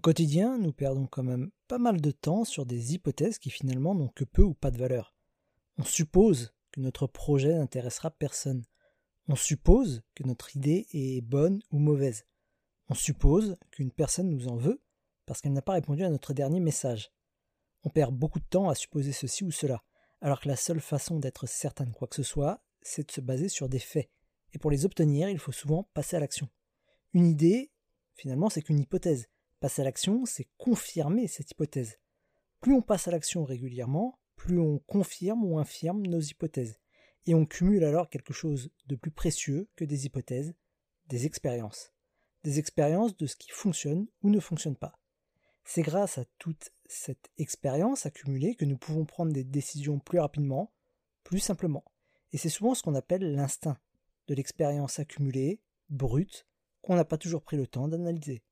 Au quotidien, nous perdons quand même pas mal de temps sur des hypothèses qui finalement n'ont que peu ou pas de valeur. On suppose que notre projet n'intéressera personne. On suppose que notre idée est bonne ou mauvaise. On suppose qu'une personne nous en veut parce qu'elle n'a pas répondu à notre dernier message. On perd beaucoup de temps à supposer ceci ou cela, alors que la seule façon d'être certain de quoi que ce soit, c'est de se baser sur des faits. Et pour les obtenir, il faut souvent passer à l'action. Une idée, finalement, c'est qu'une hypothèse. Passer à l'action, c'est confirmer cette hypothèse. Plus on passe à l'action régulièrement, plus on confirme ou infirme nos hypothèses. Et on cumule alors quelque chose de plus précieux que des hypothèses, des expériences. Des expériences de ce qui fonctionne ou ne fonctionne pas. C'est grâce à toute cette expérience accumulée que nous pouvons prendre des décisions plus rapidement, plus simplement. Et c'est souvent ce qu'on appelle l'instinct, de l'expérience accumulée, brute, qu'on n'a pas toujours pris le temps d'analyser.